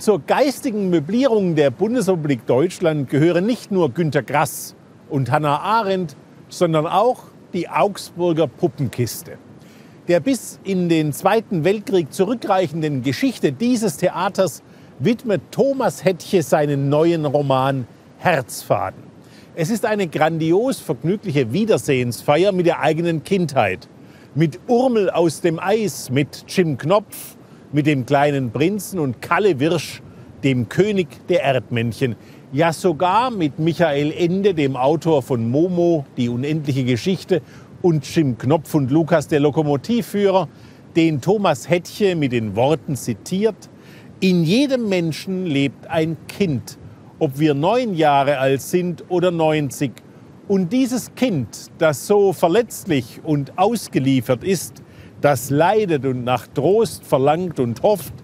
Zur geistigen Möblierung der Bundesrepublik Deutschland gehören nicht nur Günter Grass und Hannah Arendt, sondern auch die Augsburger Puppenkiste. Der bis in den Zweiten Weltkrieg zurückreichenden Geschichte dieses Theaters widmet Thomas Hettche seinen neuen Roman Herzfaden. Es ist eine grandios vergnügliche Wiedersehensfeier mit der eigenen Kindheit. Mit Urmel aus dem Eis, mit Jim Knopf, mit dem kleinen Prinzen und Kalle Wirsch, dem König der Erdmännchen. Ja, sogar mit Michael Ende, dem Autor von Momo, die unendliche Geschichte, und Jim Knopf und Lukas, der Lokomotivführer, den Thomas Hettche mit den Worten zitiert. In jedem Menschen lebt ein Kind, ob wir neun Jahre alt sind oder 90. Und dieses Kind, das so verletzlich und ausgeliefert ist, das leidet und nach Trost verlangt und hofft,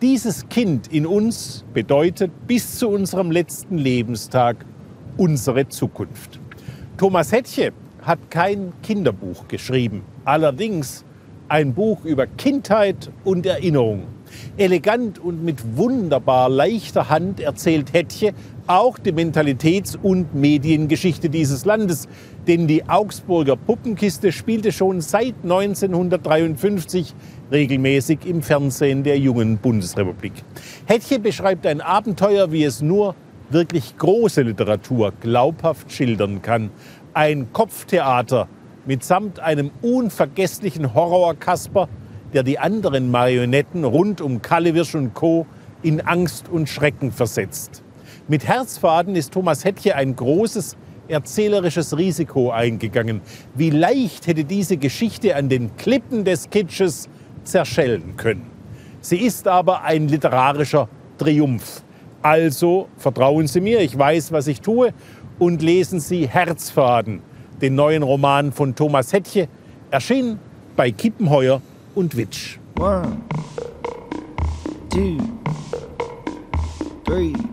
dieses Kind in uns bedeutet bis zu unserem letzten Lebenstag unsere Zukunft. Thomas Hettche hat kein Kinderbuch geschrieben, allerdings ein Buch über Kindheit und Erinnerung. Elegant und mit wunderbar leichter Hand erzählt Hettche auch die Mentalitäts- und Mediengeschichte dieses Landes. Denn die Augsburger Puppenkiste spielte schon seit 1953 regelmäßig im Fernsehen der jungen Bundesrepublik. Hettche beschreibt ein Abenteuer, wie es nur wirklich große Literatur glaubhaft schildern kann. Ein Kopftheater mitsamt einem unvergesslichen Horrorkasper, der die anderen Marionetten rund um Kallewirsch und Co. in Angst und Schrecken versetzt. Mit Herzfaden ist Thomas Hettche ein großes erzählerisches Risiko eingegangen. Wie leicht hätte diese Geschichte an den Klippen des Kitsches zerschellen können. Sie ist aber ein literarischer Triumph. Also vertrauen Sie mir, ich weiß, was ich tue, und lesen Sie Herzfaden, den neuen Roman von Thomas Hettche, erschienen bei Kippenheuer und Witsch. One, two, three.